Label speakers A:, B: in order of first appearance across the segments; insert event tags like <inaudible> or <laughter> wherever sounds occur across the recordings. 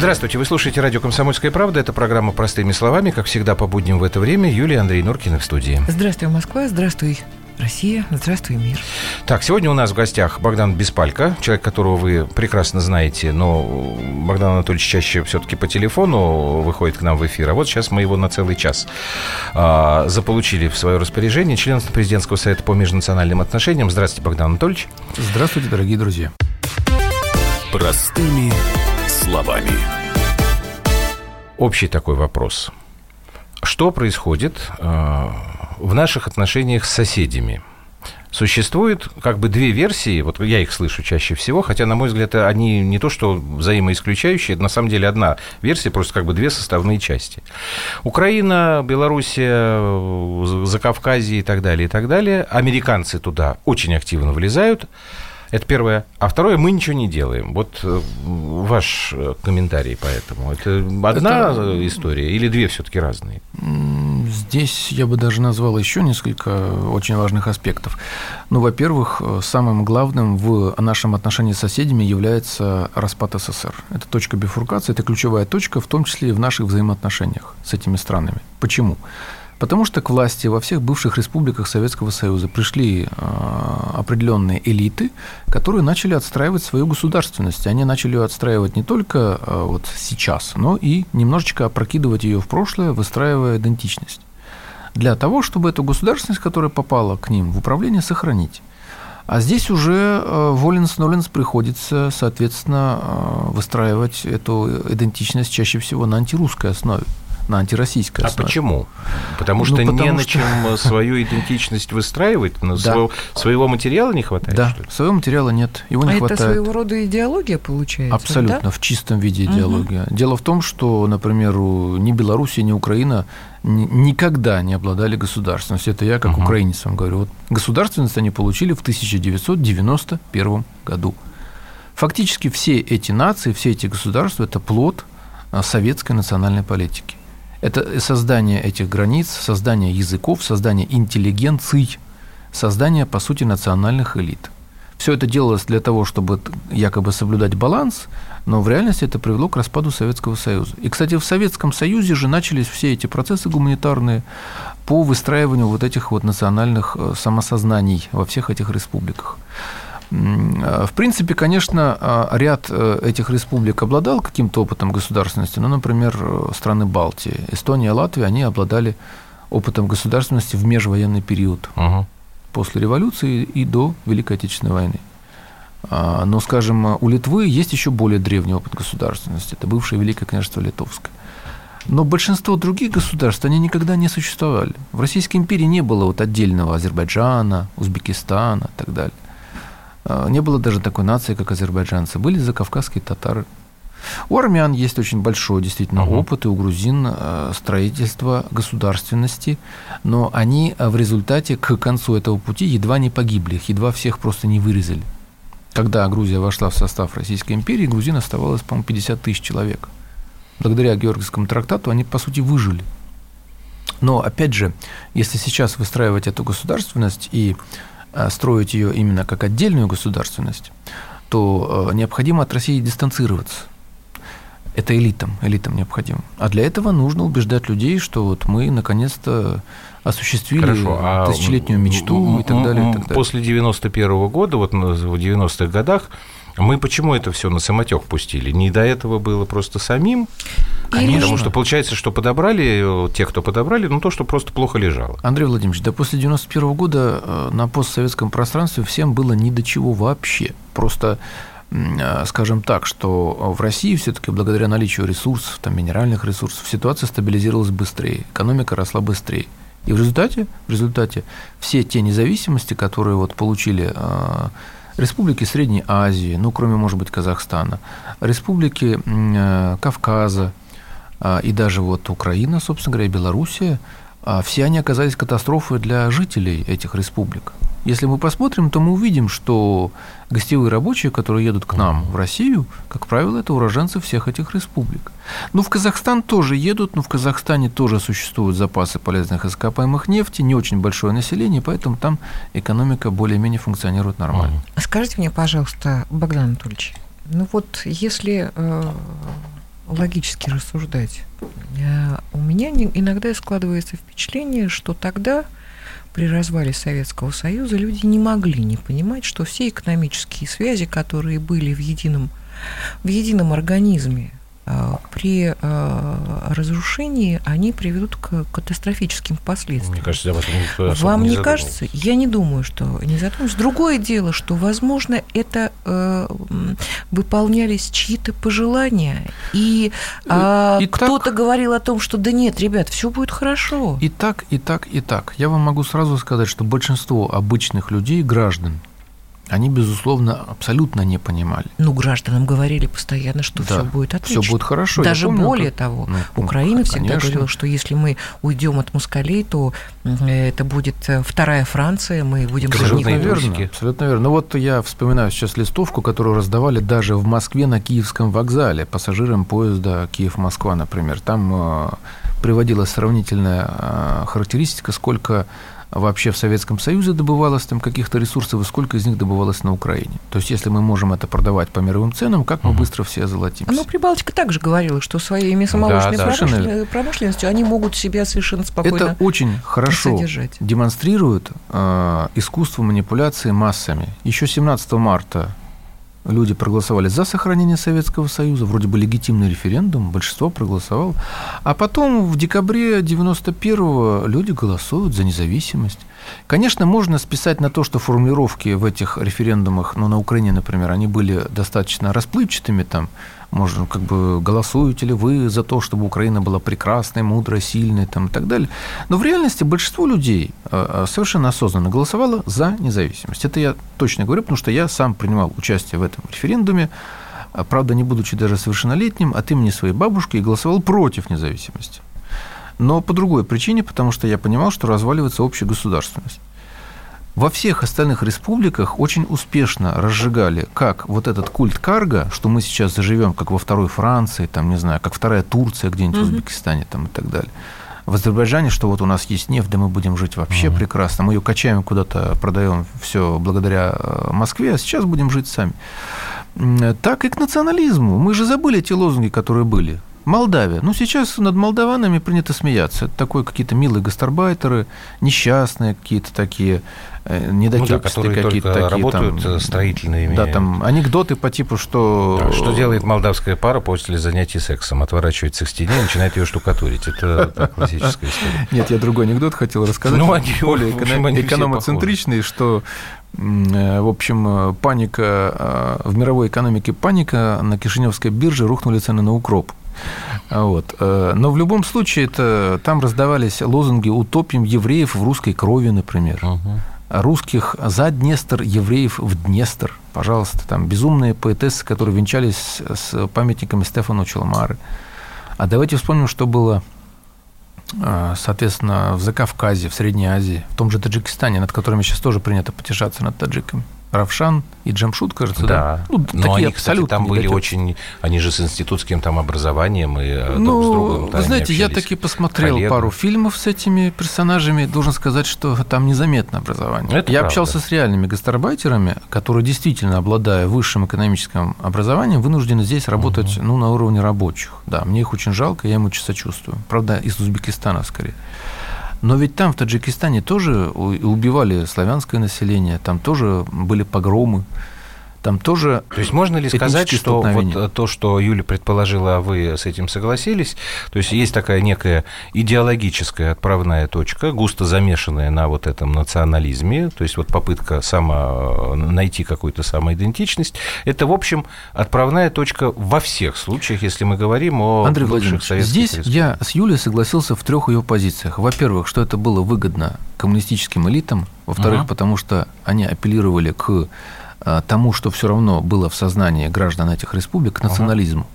A: Здравствуйте, вы слушаете радио «Комсомольская правда». Это программа «Простыми словами». Как всегда, по будням в это время Юлия Андрей Норкина в студии.
B: Здравствуй, Москва. Здравствуй, Россия, здравствуй, мир.
A: Так, сегодня у нас в гостях Богдан Беспалько, человек, которого вы прекрасно знаете, но Богдан Анатольевич чаще все-таки по телефону выходит к нам в эфир. А вот сейчас мы его на целый час а, заполучили в свое распоряжение. Член президентского совета по межнациональным отношениям. Здравствуйте, Богдан Анатольевич.
C: Здравствуйте, дорогие друзья.
D: Простыми словами.
A: Общий такой вопрос. Что происходит э, в наших отношениях с соседями? Существует как бы две версии, вот я их слышу чаще всего, хотя, на мой взгляд, они не то что взаимоисключающие, на самом деле одна версия, просто как бы две составные части. Украина, Белоруссия, Закавказье и так далее, и так далее. Американцы туда очень активно влезают. Это первое. А второе, мы ничего не делаем. Вот э, ваш э, комментарий по этому. Это одна Это... история или две все-таки разные?
C: Здесь я бы даже назвал еще несколько очень важных аспектов. Ну, во-первых, э, самым главным в нашем отношении с соседями является распад СССР. Это точка бифуркации, это ключевая точка, в том числе и в наших взаимоотношениях с этими странами. Почему? Потому что к власти во всех бывших республиках Советского Союза пришли а, определенные элиты, которые начали отстраивать свою государственность. Они начали ее отстраивать не только а, вот сейчас, но и немножечко опрокидывать ее в прошлое, выстраивая идентичность. Для того, чтобы эту государственность, которая попала к ним в управление, сохранить. А здесь уже а, воленс-ноленс приходится, соответственно, выстраивать эту идентичность чаще всего на антирусской основе на антироссийской
A: а основе. А почему? Потому что ну, потому не на чем свою <laughs> идентичность выстраивать, но да. своего, своего материала не хватает?
C: Да, своего материала нет, его не
B: а
C: хватает.
B: это своего рода идеология получается?
C: Абсолютно,
B: да?
C: в чистом виде идеология. Угу. Дело в том, что, например, ни Белоруссия, ни Украина никогда не обладали государственностью. Это я как угу. украинец вам говорю. Вот государственность они получили в 1991 году. Фактически все эти нации, все эти государства – это плод а, советской национальной политики. Это создание этих границ, создание языков, создание интеллигенций, создание, по сути, национальных элит. Все это делалось для того, чтобы якобы соблюдать баланс, но в реальности это привело к распаду Советского Союза. И, кстати, в Советском Союзе же начались все эти процессы гуманитарные по выстраиванию вот этих вот национальных э, самосознаний во всех этих республиках. Э, в принципе, конечно, э, ряд э, этих республик обладал каким-то опытом государственности. Ну, например, страны Балтии, Эстония, Латвия, они обладали опытом государственности в межвоенный период. Угу. После революции и до Великой Отечественной войны. А, но, скажем, у Литвы есть еще более древний опыт государственности. Это бывшее Великое княжество Литовское. Но большинство других государств, они никогда не существовали. В Российской империи не было вот отдельного Азербайджана, Узбекистана и так далее. А, не было даже такой нации, как азербайджанцы. Были закавказские татары. У армян есть очень большой действительно uh-huh. опыт, и у грузин э, строительство государственности, но они э, в результате к концу этого пути едва не погибли, их едва всех просто не вырезали. Когда Грузия вошла в состав Российской империи, грузин оставалось, по-моему, 50 тысяч человек. Благодаря Георгиевскому трактату они, по сути, выжили. Но, опять же, если сейчас выстраивать эту государственность и строить ее именно как отдельную государственность, то э, необходимо от России дистанцироваться. Это элитам, элитам необходимо. А для этого нужно убеждать людей, что вот мы наконец-то осуществили Хорошо, а тысячелетнюю мечту и так далее. И так далее.
A: После 91 -го года, вот в 90-х годах, мы почему это все на самотек пустили? Не до этого было просто самим? Конечно. Потому что получается, что подобрали, те, кто подобрали, ну то, что просто плохо лежало.
C: Андрей Владимирович, да после 91 -го года э, на постсоветском пространстве всем было ни до чего вообще. Просто э, скажем так, что в России все-таки благодаря наличию ресурсов, там, минеральных ресурсов, ситуация стабилизировалась быстрее, экономика росла быстрее. И в результате, в результате все те независимости, которые вот получили э, республики Средней Азии, ну, кроме, может быть, Казахстана, республики э, Кавказа э, и даже вот Украина, собственно говоря, и Белоруссия, все они оказались катастрофой для жителей этих республик. Если мы посмотрим, то мы увидим, что гостевые рабочие, которые едут к нам в Россию, как правило, это уроженцы всех этих республик. Ну, в Казахстан тоже едут, но в Казахстане тоже существуют запасы полезных ископаемых нефти, не очень большое население, поэтому там экономика более-менее функционирует нормально.
B: Скажите мне, пожалуйста, Богдан Анатольевич, ну вот если э, логически рассуждать, э, у меня иногда складывается впечатление, что тогда при развале Советского Союза люди не могли не понимать, что все экономические связи, которые были в едином, в едином организме, при э, разрушении они приведут к катастрофическим последствиям.
A: Мне кажется, об этом
B: Вам не, не кажется? Я не думаю, что не задумываюсь. Другое дело, что, возможно, это э, выполнялись чьи-то пожелания, и, э, и кто-то так... говорил о том, что да нет, ребят, все будет хорошо.
C: И так, и так, и так. Я вам могу сразу сказать, что большинство обычных людей, граждан, они, безусловно, абсолютно не понимали.
B: Ну, гражданам говорили постоянно, что да, все будет отлично.
C: Все будет хорошо.
B: Даже помню, более как... того, ну, Украина всегда конечно. говорила, что если мы уйдем от москалей, то это будет э, вторая Франция, мы будем
C: абсолютно верно, абсолютно верно. Ну вот я вспоминаю сейчас листовку, которую раздавали даже в Москве на Киевском вокзале пассажирам поезда Киев-Москва, например. Там э, приводилась сравнительная э, характеристика, сколько вообще в Советском Союзе добывалось там каких-то ресурсов и сколько из них добывалось на Украине. То есть, если мы можем это продавать по мировым ценам, как мы угу. быстро все озолотимся.
B: Ну, Прибалтика также говорила, что своей мясомолочной да, да, промышлен... промышленностью они могут себя совершенно спокойно
C: Это очень хорошо содержать. демонстрирует э, искусство манипуляции массами. Еще 17 марта люди проголосовали за сохранение Советского Союза, вроде бы легитимный референдум, большинство проголосовало. А потом в декабре 91-го люди голосуют за независимость. Конечно, можно списать на то, что формулировки в этих референдумах, ну, на Украине, например, они были достаточно расплывчатыми, там, можно, как бы, голосуете ли вы за то, чтобы Украина была прекрасной, мудрой, сильной, там, и так далее. Но в реальности большинство людей э, э, совершенно осознанно голосовало за независимость. Это я точно говорю, потому что я сам принимал участие в этом референдуме, э, правда, не будучи даже совершеннолетним, от имени своей бабушки и голосовал против независимости. Но по другой причине, потому что я понимал, что разваливается общая государственность. Во всех остальных республиках очень успешно разжигали как вот этот культ карга, что мы сейчас заживем как во второй Франции, там, не знаю, как вторая Турция где-нибудь угу. в Узбекистане там, и так далее. В Азербайджане, что вот у нас есть нефть, да мы будем жить вообще угу. прекрасно. Мы ее качаем куда-то, продаем все благодаря э, Москве, а сейчас будем жить сами. Так и к национализму. Мы же забыли те лозунги, которые были. Молдавия. Ну, сейчас над молдаванами принято смеяться. Это такое какие-то милые гастарбайтеры, несчастные какие-то такие, э, недотепистые ну, да, какие-то такие.
A: работают там, строительными.
C: Да, там анекдоты по типу, что...
A: Да, что делает молдавская пара после занятий сексом? Отворачивается к стене и начинает ее штукатурить. Это классическая история.
C: Нет, я другой анекдот хотел рассказать. Ну, они более экономоцентричный, что э, в общем, паника э, в мировой экономике паника на Кишиневской бирже рухнули цены на укроп. Вот. Э, но в любом случае это, там раздавались лозунги «Утопим евреев в русской крови», например. Угу. Русских за Днестр, евреев в Днестр. Пожалуйста, там безумные поэтессы, которые венчались с памятниками Стефану Челмары. А давайте вспомним, что было э, соответственно, в Закавказье, в Средней Азии, в том же Таджикистане, над которыми сейчас тоже принято потешаться над таджиками. Равшан и Джамшут, кажется, да.
A: да? Ну, Но такие они, кстати, там были очень... Они же с институтским там образованием и
C: ну, друг с другом Вы знаете, я таки посмотрел коллегам. пару фильмов с этими персонажами. Должен сказать, что там незаметно образование. Это я правда. общался с реальными гастарбайтерами, которые действительно, обладая высшим экономическим образованием, вынуждены здесь работать угу. ну, на уровне рабочих. Да, мне их очень жалко, я им очень сочувствую. Правда, из Узбекистана скорее. Но ведь там, в Таджикистане, тоже убивали славянское население, там тоже были погромы там тоже...
A: То есть можно ли сказать, что вот то, что Юля предположила, а вы с этим согласились, то есть есть такая некая идеологическая отправная точка, густо замешанная на вот этом национализме, то есть вот попытка само, найти какую-то самоидентичность, это, в общем, отправная точка во всех случаях, если мы говорим о
C: Андрей Владимирович, здесь республиках. я с Юлей согласился в трех ее позициях. Во-первых, что это было выгодно коммунистическим элитам, во-вторых, uh-huh. потому что они апеллировали к Э, тому, что все равно было в сознании граждан этих республик, к национализму.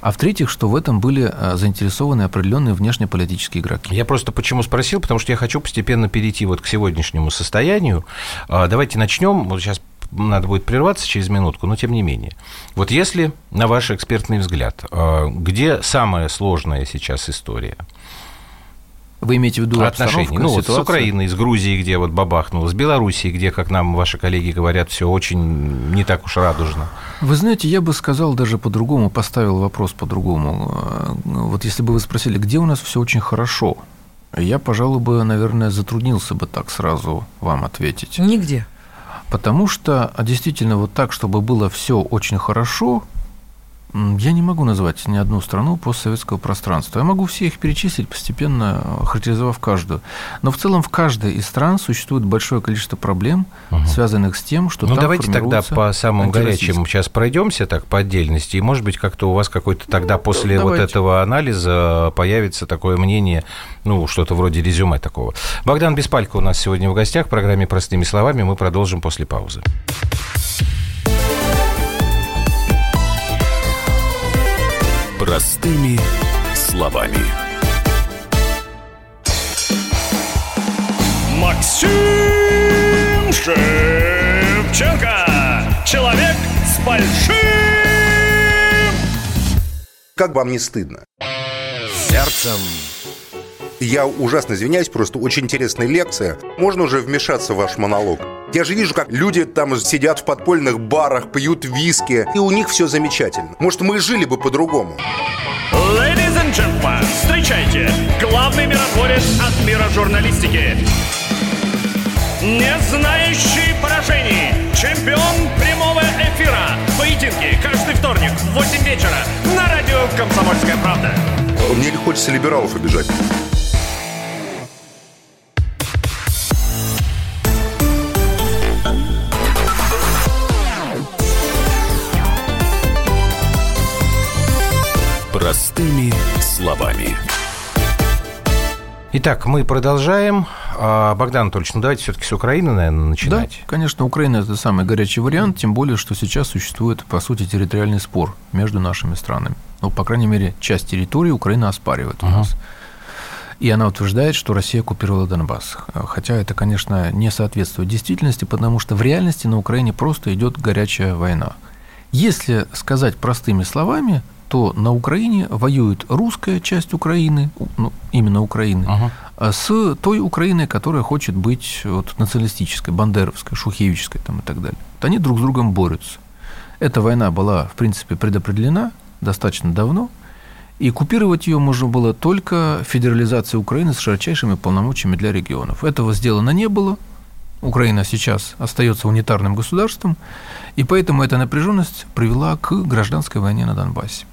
C: А в-третьих, что в этом были э, заинтересованы определенные внешнеполитические игроки.
A: Я просто почему спросил, потому что я хочу постепенно перейти вот к сегодняшнему состоянию. А, давайте начнем. Вот сейчас надо будет прерваться через минутку, но тем не менее. Вот если, на ваш экспертный взгляд, э, где самая сложная сейчас история?
C: Вы имеете в виду
A: отношения? Ну, вот с Украиной, с Грузией, где вот бабахнуло, с Белоруссией, где, как нам ваши коллеги говорят, все очень не так уж радужно.
C: Вы знаете, я бы сказал даже по-другому, поставил вопрос по-другому. Вот если бы вы спросили, где у нас все очень хорошо, я, пожалуй, бы, наверное, затруднился бы так сразу вам ответить.
B: Нигде.
C: Потому что действительно вот так, чтобы было все очень хорошо, я не могу назвать ни одну страну постсоветского пространства. Я могу все их перечислить, постепенно характеризовав каждую. Но в целом в каждой из стран существует большое количество проблем, угу. связанных с тем, что
A: ну, там давайте тогда по самым горячим сейчас пройдемся так по отдельности, и, может быть, как-то у вас какой-то тогда ну, после давайте. вот этого анализа появится такое мнение, ну, что-то вроде резюме такого. Богдан Беспалько у нас сегодня в гостях в программе «Простыми словами». Мы продолжим после паузы.
D: Простыми словами. Максим Шевченко. Человек с большим...
E: Как вам не стыдно?
D: Сердцем.
E: Я ужасно извиняюсь, просто очень интересная лекция. Можно уже вмешаться в ваш монолог? Я же вижу, как люди там сидят в подпольных барах, пьют виски, и у них все замечательно. Может, мы жили бы по-другому.
D: Ladies and gentlemen, встречайте, главный миротворец от мира журналистики. Не знающий поражений, чемпион прямого эфира. Поединки каждый вторник в 8 вечера на радио «Комсомольская правда».
E: Мне не хочется либералов обижать.
A: Итак, мы продолжаем. А, Богдан Анатольевич, ну давайте все-таки с Украины, наверное, начинать.
C: Да, конечно, Украина – это самый горячий вариант, тем более, что сейчас существует, по сути, территориальный спор между нашими странами. Ну, по крайней мере, часть территории Украина оспаривает у uh-huh. нас. И она утверждает, что Россия оккупировала Донбасс. Хотя это, конечно, не соответствует действительности, потому что в реальности на Украине просто идет горячая война. Если сказать простыми словами, то на Украине воюет русская часть Украины, ну, именно Украины, ага. с той Украиной, которая хочет быть вот, националистической, бандеровской, шухевической там, и так далее. Вот они друг с другом борются. Эта война была, в принципе, предопределена достаточно давно, и купировать ее можно было только федерализацией Украины с широчайшими полномочиями для регионов. Этого сделано не было. Украина сейчас остается унитарным государством, и поэтому эта напряженность привела к гражданской войне на Донбассе.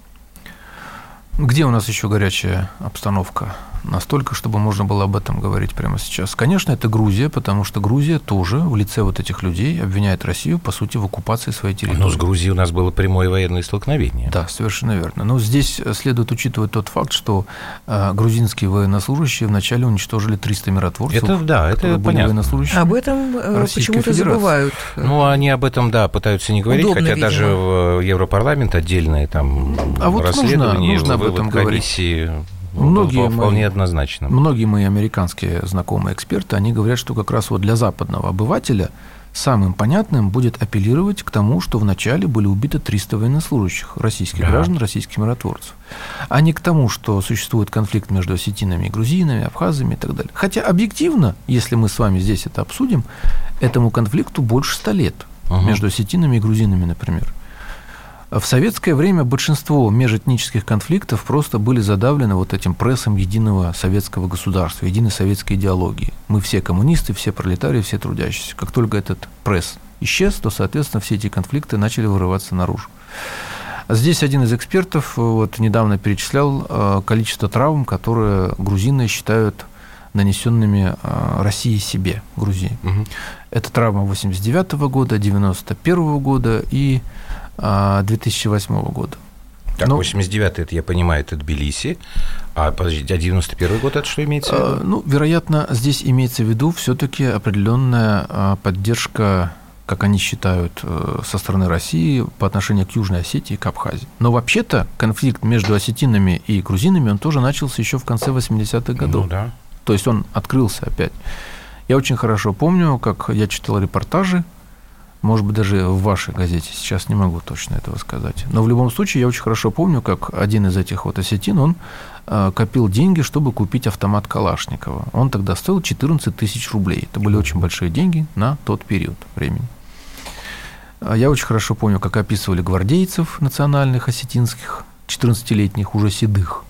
C: Где у нас еще горячая обстановка? Настолько, чтобы можно было об этом говорить прямо сейчас. Конечно, это Грузия, потому что Грузия тоже в лице вот этих людей обвиняет Россию, по сути, в оккупации своей территории.
A: Но с Грузией у нас было прямое военное столкновение.
C: Да, совершенно верно. Но здесь следует учитывать тот факт, что э, грузинские военнослужащие вначале уничтожили 300 миротворцев.
A: Это да, это понятно.
B: Об этом э, почему-то забывают.
A: Ну, они об этом, да, пытаются не говорить, Удобно, хотя видимо. даже в Европарламент отдельное там
C: а вот расследование, нужно, нужно об этом
A: комиссии говорить. Многие вполне мои, однозначно.
C: Многие мои американские знакомые эксперты, они говорят, что как раз вот для западного обывателя самым понятным будет апеллировать к тому, что вначале были убиты 300 военнослужащих, российских да. граждан, российских миротворцев, а не к тому, что существует конфликт между осетинами и грузинами, абхазами и так далее. Хотя объективно, если мы с вами здесь это обсудим, этому конфликту больше ста лет угу. между осетинами и грузинами, например. В советское время большинство межэтнических конфликтов просто были задавлены вот этим прессом единого советского государства, единой советской идеологии. Мы все коммунисты, все пролетарии, все трудящиеся. Как только этот пресс исчез, то, соответственно, все эти конфликты начали вырываться наружу. Здесь один из экспертов вот недавно перечислял э, количество травм, которые грузины считают нанесенными э, России себе, Грузии. Угу. Это травма 89 года, 91 года и 2008 года.
A: Так, ну, 89-й, это я понимаю, это Тбилиси. А, подождите, а 91 год это что имеется в виду?
C: Ну, вероятно, здесь имеется в виду все-таки определенная а, поддержка как они считают, э, со стороны России по отношению к Южной Осетии и к Абхазии. Но вообще-то конфликт между осетинами и грузинами, он тоже начался еще в конце 80-х годов. Ну, да. То есть он открылся опять. Я очень хорошо помню, как я читал репортажи может быть, даже в вашей газете, сейчас не могу точно этого сказать. Но в любом случае я очень хорошо помню, как один из этих вот осетин, он э, копил деньги, чтобы купить автомат Калашникова. Он тогда стоил 14 тысяч рублей. Это были очень большие деньги на тот период времени. А Я очень хорошо помню, как описывали гвардейцев национальных осетинских, 14-летних, уже седых,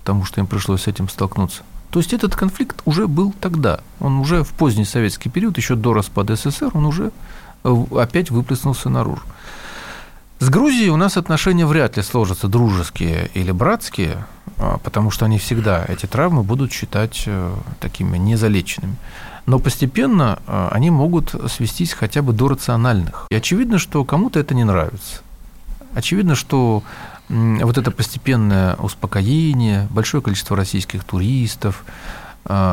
C: потому что им пришлось с этим столкнуться. То есть этот конфликт уже был тогда. Он уже в поздний советский период, еще до распада СССР, он уже опять выплеснулся наружу. С Грузией у нас отношения вряд ли сложатся дружеские или братские, а, потому что они всегда, эти травмы будут считать э, такими незалеченными. Но постепенно э, они могут свестись хотя бы до рациональных. И очевидно, что кому-то это не нравится. Очевидно, что вот это постепенное успокоение, большое количество российских туристов, а,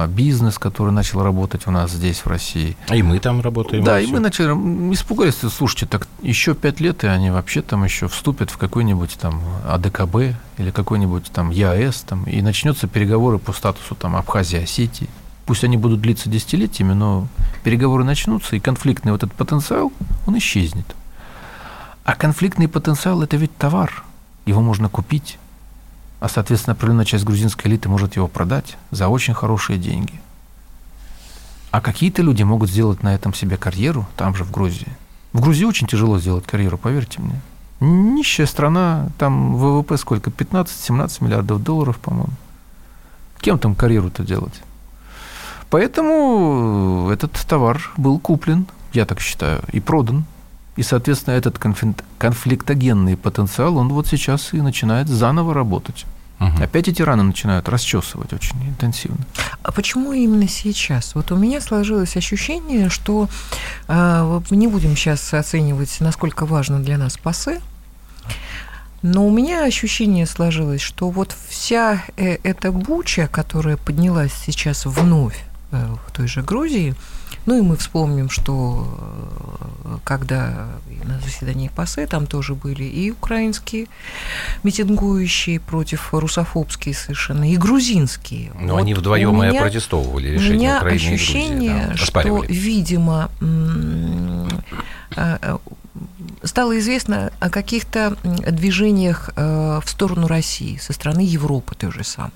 C: бизнес, который начал работать у нас здесь, в России.
A: И мы там работаем.
C: Да, и
A: всем.
C: мы начали, испугались, слушайте, так еще пять лет, и они вообще там еще вступят в какой-нибудь там АДКБ или какой-нибудь там ЕАЭС, там, и начнется переговоры по статусу там Абхазии, Осетии. Пусть они будут длиться десятилетиями, но переговоры начнутся, и конфликтный вот этот потенциал, он исчезнет. А конфликтный потенциал – это ведь товар, его можно купить, а, соответственно, определенная часть грузинской элиты может его продать за очень хорошие деньги. А какие-то люди могут сделать на этом себе карьеру там же, в Грузии. В Грузии очень тяжело сделать карьеру, поверьте мне. Нищая страна, там ВВП сколько? 15-17 миллиардов долларов, по-моему. Кем там карьеру-то делать? Поэтому этот товар был куплен, я так считаю, и продан. И, соответственно, этот конфликт- конфликтогенный потенциал, он вот сейчас и начинает заново работать.
A: Мгм.
C: Опять эти раны начинают расчесывать очень интенсивно.
B: А почему именно сейчас? Вот у меня сложилось ощущение, что э, мы не будем сейчас оценивать, насколько важно для нас пасы, но у меня ощущение сложилось, что вот вся э, эта буча, которая поднялась сейчас вновь э, в той же Грузии, ну и мы вспомним, что э, когда на заседании ПАСЕ там тоже были и украинские митингующие против русофобские совершенно, и грузинские.
A: Но
B: Вот
A: они
B: у
A: вдвоем и протестовывали
B: у
A: решение
B: меня
A: Украины и Грузии.
B: ощущение,
A: да,
B: что, видимо, э, э, стало известно о каких-то движениях в сторону России со стороны Европы той же самой.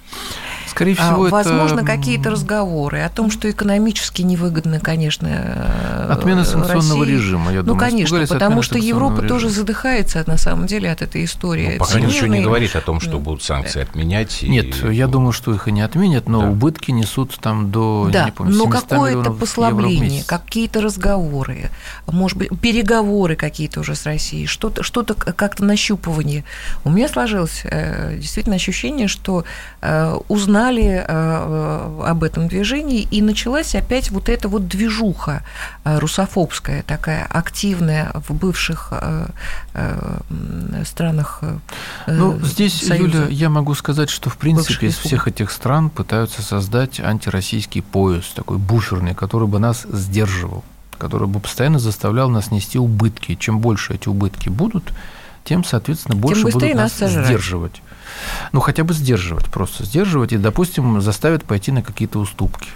C: Скорее
B: А,
C: всего, это...
B: Возможно,
C: м,
B: какие-то разговоры о том, что экономически невыгодно, конечно, э,
C: Отмена санкционного
B: России.
C: режима, я
B: Ну,
C: думаю.
B: конечно,
C: испугались
B: потому что Европа тоже
C: режима.
B: задыхается, на самом деле, от этой истории.
A: Ну, пока ничего не говорит о том, что
B: Ну,
A: будут санкции отменять. и-
C: Нет, я думаю, что их и не отменят, но
A: Да.
C: убытки несут там до, я
B: Да,
C: не помню,
B: но
C: 700
B: какое-то послабление, какие-то разговоры, может быть, переговоры какие-то уже с Россией, что-то, что-то как-то нащупывание. У меня сложилось э, действительно ощущение, что э, узнали э, об этом движении, и началась опять вот эта вот движуха э, русофобская, такая активная в бывших э, странах
C: Ну, здесь,
B: Союза.
C: Юля, я могу сказать, что, в принципе, из всех этих стран пытаются создать антироссийский пояс, такой буферный, который бы нас сдерживал, который бы постоянно заставлял нас нести убытки. Чем больше эти убытки будут, тем, соответственно, больше
B: быстрее
C: будут
B: нас
C: нас сдерживать. Ну, хотя бы сдерживать, просто сдерживать и, допустим, заставят пойти на какие-то уступки.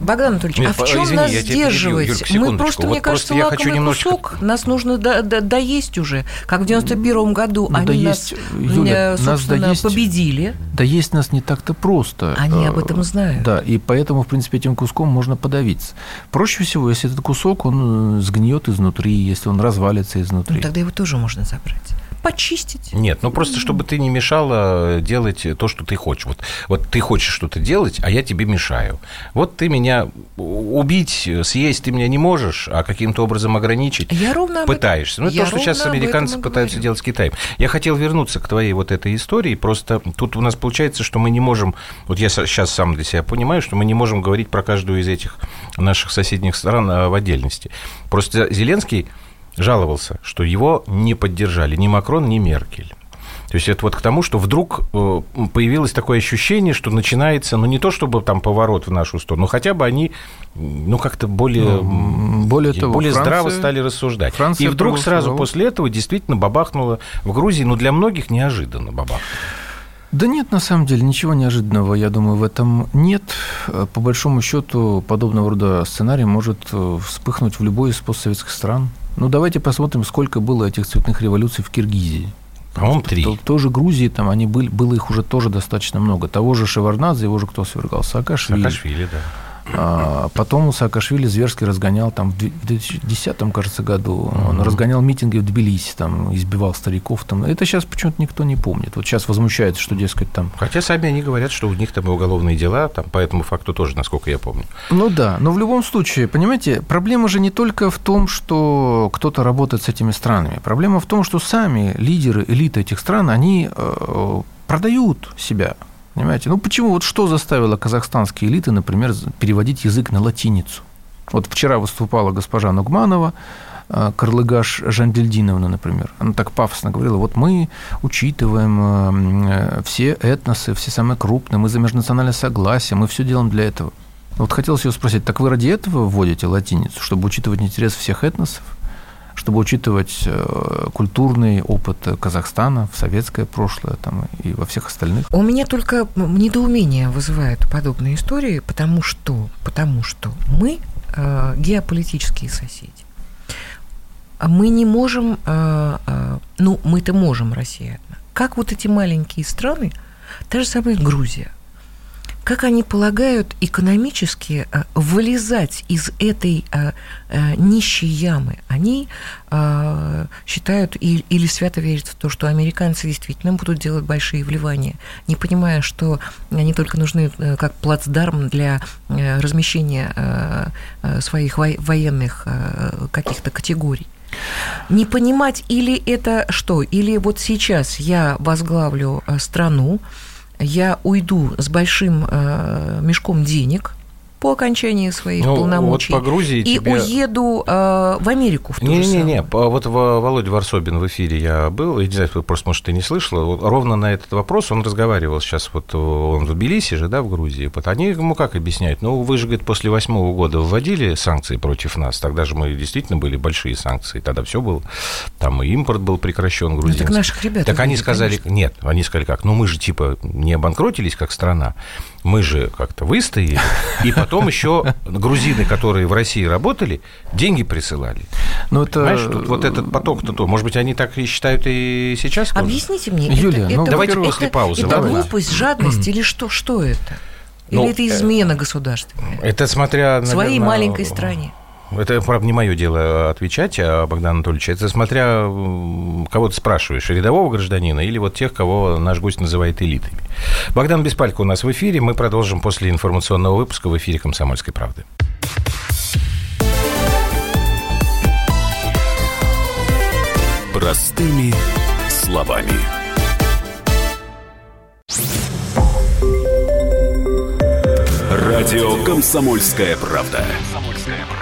B: Богдан Анатольевич,
A: Нет,
B: а в чем
A: извини,
B: нас
A: тебя перебью,
B: сдерживать?
A: Юлька,
B: Мы просто,
A: Вот
B: мне кажется,
A: просто я хочу немножечко-
B: кусок. Нас нужно до- до- доесть уже. Как в 91 году
C: Ну,
B: они
C: доесть,
B: нас,
C: Юля,
B: э,
C: нас
B: собственно,
C: доесть-
B: победили.
C: Да есть нас не так-то просто.
B: Они
C: Э,
B: об этом знают.
C: Да, и поэтому, в принципе, этим куском можно подавиться. Проще всего, если этот кусок, он э, сгниет изнутри, если он развалится
B: Ну,
C: изнутри.
B: тогда его тоже можно забрать. Почистить.
A: Нет, ну просто чтобы ты не мешала делать то, что ты хочешь. Вот, вот ты хочешь что-то делать, а я тебе мешаю. Вот ты меня убить, съесть ты меня не можешь, а каким-то образом ограничить
B: Я ровно
A: пытаешься. Ну, это
B: я
A: то, что сейчас американцы пытаются
B: говорю.
A: делать с Китаем. Я хотел вернуться к твоей вот этой истории. Просто тут у нас получается, что мы не можем... Вот я сейчас сам для себя понимаю, что мы не можем говорить про каждую из этих наших соседних стран а, в отдельности. Просто Зеленский жаловался, что его не поддержали ни Макрон, ни Меркель. То есть это вот к тому, что вдруг э, появилось такое ощущение, что начинается, ну не то чтобы там поворот в нашу сторону, но хотя бы они, ну как-то более,
C: Ну, более того,
A: более
C: Франция-
A: здраво стали рассуждать.
C: Франция
A: И вдруг сразу после этого действительно бабахнуло в Грузии, ну для многих неожиданно бабахнуло.
C: Да нет, на самом деле, ничего неожиданного, я думаю, в этом нет. Э, По большому счету, подобного рода сценарий может э, вспыхнуть в любой из постсоветских стран. Ну, давайте посмотрим, сколько было этих цветных революций в Киргизии.
A: По-моему, три.
C: В тоже Грузии там они были, было их уже тоже достаточно много. Того же Шеварнадзе, его же кто свергал? Саакашвили.
A: Саакашвили, да.
C: А потом Саакашвили зверски разгонял, там, в 2010, кажется, году, он разгонял митинги в Тбилиси, там, избивал стариков. Там. Это сейчас почему-то никто не помнит. Вот сейчас возмущается, что, дескать, там...
A: Хотя сами они говорят, что у них там и уголовные дела, там, по этому факту тоже, насколько я помню.
C: Ну да, но в любом случае, понимаете, проблема же не только в том, что кто-то работает с этими странами. Проблема в том, что сами лидеры, элиты этих стран, они э, продают себя Понимаете? Ну почему, вот что заставило казахстанские элиты, например, переводить язык на латиницу? Вот вчера выступала госпожа Нугманова, э, Карлыгаш Жандельдиновна, например, она так пафосно говорила, вот мы учитываем э, все этносы, все самые крупные, мы за межнациональное согласие, мы все делаем для этого. Вот хотелось ее спросить, так вы ради этого вводите латиницу, чтобы учитывать интерес всех этносов? Чтобы учитывать э, культурный опыт Казахстана в советское прошлое там, и во всех остальных.
B: У меня только недоумение вызывают подобные истории, потому что, потому что мы э, геополитические соседи. А мы не можем, э, э, ну, мы-то можем, Россия, как вот эти маленькие страны, та же самая Грузия, как они полагают экономически э, вылезать из этой э, э, нищей ямы? Они считают или свято верят в то, что американцы действительно будут делать большие вливания, не понимая, что они только нужны как плацдарм для размещения своих военных каких-то категорий. Не понимать, или это что? Или вот сейчас я возглавлю страну, я уйду с большим э, мешком денег, по окончании своих ну, полномочий.
A: вот по Грузии
B: и
A: тебе...
B: уеду э, в Америку в то
A: не,
B: же
A: не, не, вот Володя Варсобин в эфире я был, я не знаю, просто, может, ты не слышала, вот ровно на этот вопрос он разговаривал сейчас, вот он в Тбилиси же, да, в Грузии, вот они ему как объясняют, ну, вы же, говорит, после восьмого года вводили санкции против нас, тогда же мы действительно были большие санкции, тогда все было, там и импорт был прекращен грузинский. Ну,
B: так наших ребят.
A: Так они сказали, конечно. нет, они сказали как, ну, мы же, типа, не обанкротились как страна, мы же как-то выстояли, и потом еще грузины, которые в России работали, деньги присылали. Ну, это... Понимаешь, тут вот этот поток-то то. Может быть, они так и считают и сейчас?
B: Объясните мне,
C: Юлия,
B: это,
C: ну,
B: это,
A: давайте
B: это,
A: после паузы.
B: Это глупость, жадность или что, что это? Или ну, это измена государственная?
A: Это смотря...
B: В своей маленькой стране.
A: Это, правда, не мое дело отвечать, а Богдан Анатольевич. Это смотря кого ты спрашиваешь, рядового гражданина или вот тех, кого наш гость называет элитами. Богдан Беспалько у нас в эфире. Мы продолжим после информационного выпуска в эфире «Комсомольской правды».
F: Простыми словами. Радио «Комсомольская правда».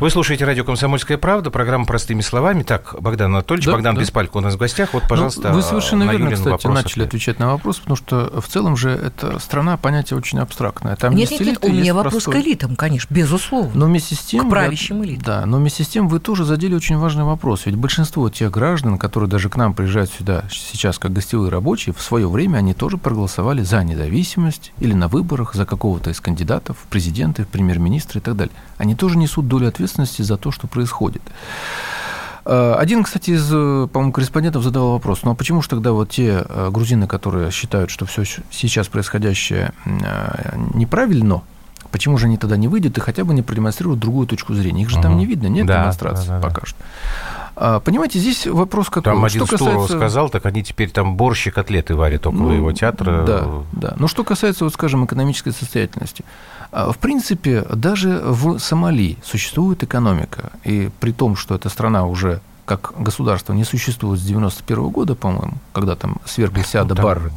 A: Вы слушаете радио «Комсомольская правда», программа «Простыми словами». Так, Богдан Анатольевич, да, Богдан да. Беспалько у нас в гостях. Вот, пожалуйста,
C: ну, Вы совершенно
A: на
C: верно, кстати,
A: вопрос
C: начали отвечать на вопрос, потому что в целом же эта страна понятие очень абстрактное. Там
B: нет, нет, нет, у меня вопрос простой... к элитам, конечно, безусловно.
C: Но вместе с тем...
B: К правящим элитам.
C: Да, но вместе с тем вы тоже задели очень важный вопрос. Ведь большинство тех граждан, которые даже к нам приезжают сюда сейчас как гостевые рабочие, в свое время они тоже проголосовали за независимость или на выборах за какого-то из кандидатов, президенты, премьер-министры и так далее. Они тоже несут долю ответственности за то, что происходит. Э, один, кстати, из, э, по-моему, корреспондентов задавал вопрос, ну а почему же тогда вот те э, грузины, которые считают, что все сейчас происходящее неправильно, почему же они тогда не выйдут и хотя бы не продемонстрируют другую точку зрения? Их же угу. там не видно, нет да, демонстрации да, да, пока да. что. А, понимаете, здесь вопрос какой.
A: Там один что касается... сказал, так они теперь там борщ и котлеты варят около ну, его театра.
C: Да, да. Но что касается, вот, скажем, экономической состоятельности. А, в принципе, даже в Сомали существует экономика, и при том, что эта страна уже как государство не существует с 91 года, по-моему, когда там свергли Сиада ну, Барры.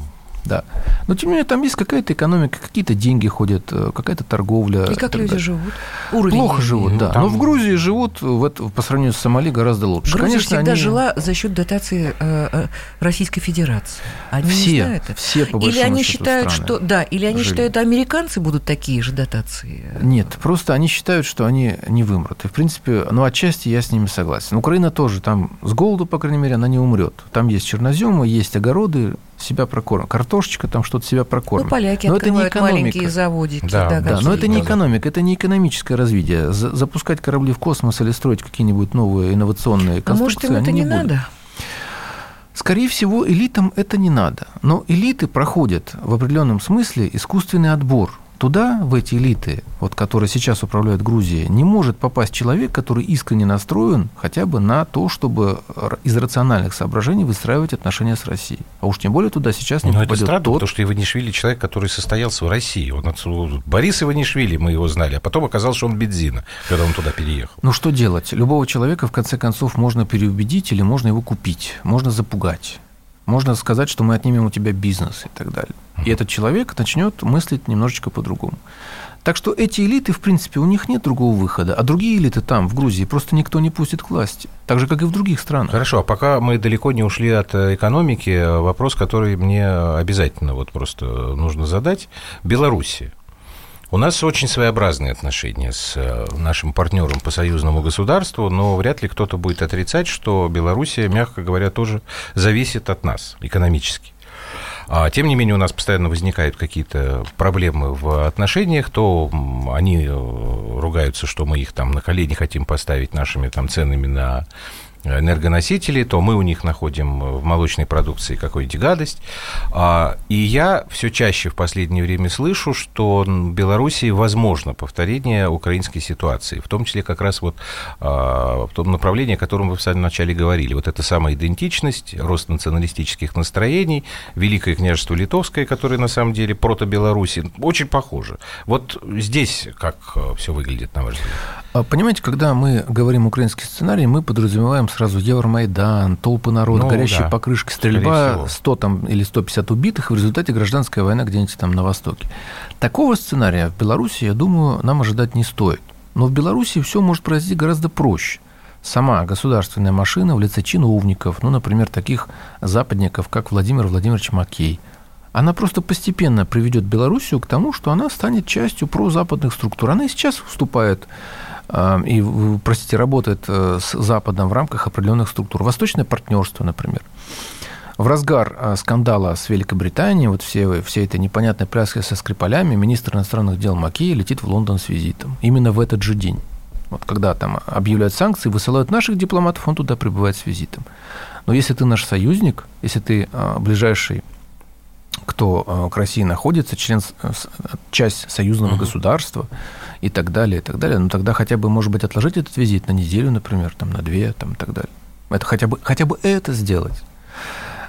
C: Да. Но, тем не менее, там есть какая-то экономика, какие-то деньги ходят, э, какая-то торговля.
B: И как
C: так
B: люди
C: далее.
B: живут? Уровень
C: Плохо живут,
A: Ну,
C: да.
A: там-
C: Но в Грузии живут в это- по сравнению с Сомали гораздо лучше.
B: Грузия
C: Конечно,
B: всегда
C: они-
B: жила за счет дотации э, э, Российской Федерации. Они не
C: Все,
B: знают это.
C: все, по
B: Или они
C: счету,
B: считают, что да, или они
C: жили.
B: считают, американцы будут такие же дотации.
C: Нет, просто они считают, что они не вымрут. И, в принципе, ну, отчасти я с ними согласен. Украина тоже, там с голоду, по крайней мере, она не умрет. Там есть черноземы, есть огороды, себя прокормят. Картошечка, там что-то себя
B: Ну,
C: прокормит.
B: поляки
C: Но это не
B: открывают маленькие
C: экономика.
B: заводики.
A: Да,
B: Да,
A: да,
C: но это не экономика, это не экономическое развитие. За- Запускать корабли в космос или строить какие-нибудь новые инновационные
B: А
C: конструкции
B: может, им это
C: они
B: не
C: будут.
B: надо?
C: Скорее всего, элитам это не надо. Но элиты проходят в определенном смысле искусственный отбор. Туда, в эти элиты, вот, которые сейчас управляют Грузией, не может попасть человек, который искренне настроен хотя бы на то, чтобы из рациональных соображений выстраивать отношения с Россией. А уж тем более туда сейчас не
A: Но Ну, это
C: попадет
A: странно,
C: тот,
A: потому что Иванишвили человек, который состоялся в России. Он отсюда- Борис Иванишвили, мы его знали, а потом оказалось, что он бензина, когда он туда переехал.
C: Ну что делать? Любого человека, в конце концов, можно переубедить или можно его купить, можно запугать. Можно сказать, что мы отнимем у тебя бизнес и так далее. И этот человек начнет мыслить немножечко по-другому. Так что эти элиты, в принципе, у них нет другого выхода. А другие элиты там, в Грузии, просто никто не пустит к власти. Так же, как и в других странах.
A: Хорошо, а пока мы далеко не ушли от э, экономики, э, вопрос, который мне обязательно вот просто нужно задать. Белоруссия. У нас очень своеобразные отношения с э, нашим партнером по союзному государству, но вряд ли кто-то будет отрицать, что Белоруссия, мягко говоря, тоже зависит от нас экономически. А, Тем не менее, у нас постоянно возникают какие-то проблемы в отношениях, то они э, ругаются, что мы их там на колени хотим поставить нашими там ценами на энергоносители, то мы у них находим в молочной продукции какую-нибудь гадость. А, И я все чаще в последнее время слышу, что в Белоруссии возможно повторение украинской ситуации, в том числе как раз вот а, в том направлении, о котором вы в самом начале говорили. Вот эта самая идентичность, рост националистических настроений, Великое княжество Литовское, которое на самом деле прото-Беларуси, очень похоже. Вот здесь как все выглядит, на ваш взгляд?
C: А Понимаете, когда мы говорим украинский сценарий, мы подразумеваем сразу Евромайдан, толпы народа,
A: Ну,
C: горящие
A: да.
C: покрышки, стрельба,
A: всего.
C: 100 там, или 150 убитых, в результате гражданская война где-нибудь там на Востоке. Такого сценария в Беларуси, я думаю, нам ожидать не стоит. Но в Беларуси все может произойти гораздо проще. Сама государственная машина в лице чиновников, ну, например, таких западников, как Владимир Владимирович Макей, она просто постепенно приведет Белоруссию к тому, что она станет частью прозападных структур. Она и сейчас вступает и, в- простите, работает э, с Западом в рамках определенных структур. Восточное партнерство, например. В разгар э, скандала с Великобританией, вот все, все этой непонятной пляски со Скрипалями, министр иностранных дел Макей летит в Лондон с визитом. Именно в этот же день. Вот когда там объявляют санкции, высылают наших дипломатов, он туда прибывает с визитом. Но если ты наш союзник, если ты э, ближайший кто э, к России находится, член, с- часть союзного государства и так далее, и так далее, ну тогда хотя бы, может быть, отложить этот визит на неделю, например, там, на две, там, и так далее. Это хотя бы, хотя бы это сделать.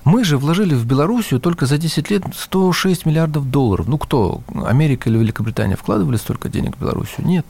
C: Мы же вложили в Белоруссию только за 10 лет 106 миллиардов долларов. Ну кто, Америка или Великобритания вкладывали столько денег в Белоруссию? Нет.